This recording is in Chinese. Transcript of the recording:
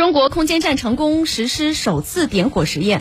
中国空间站成功实施首次点火实验。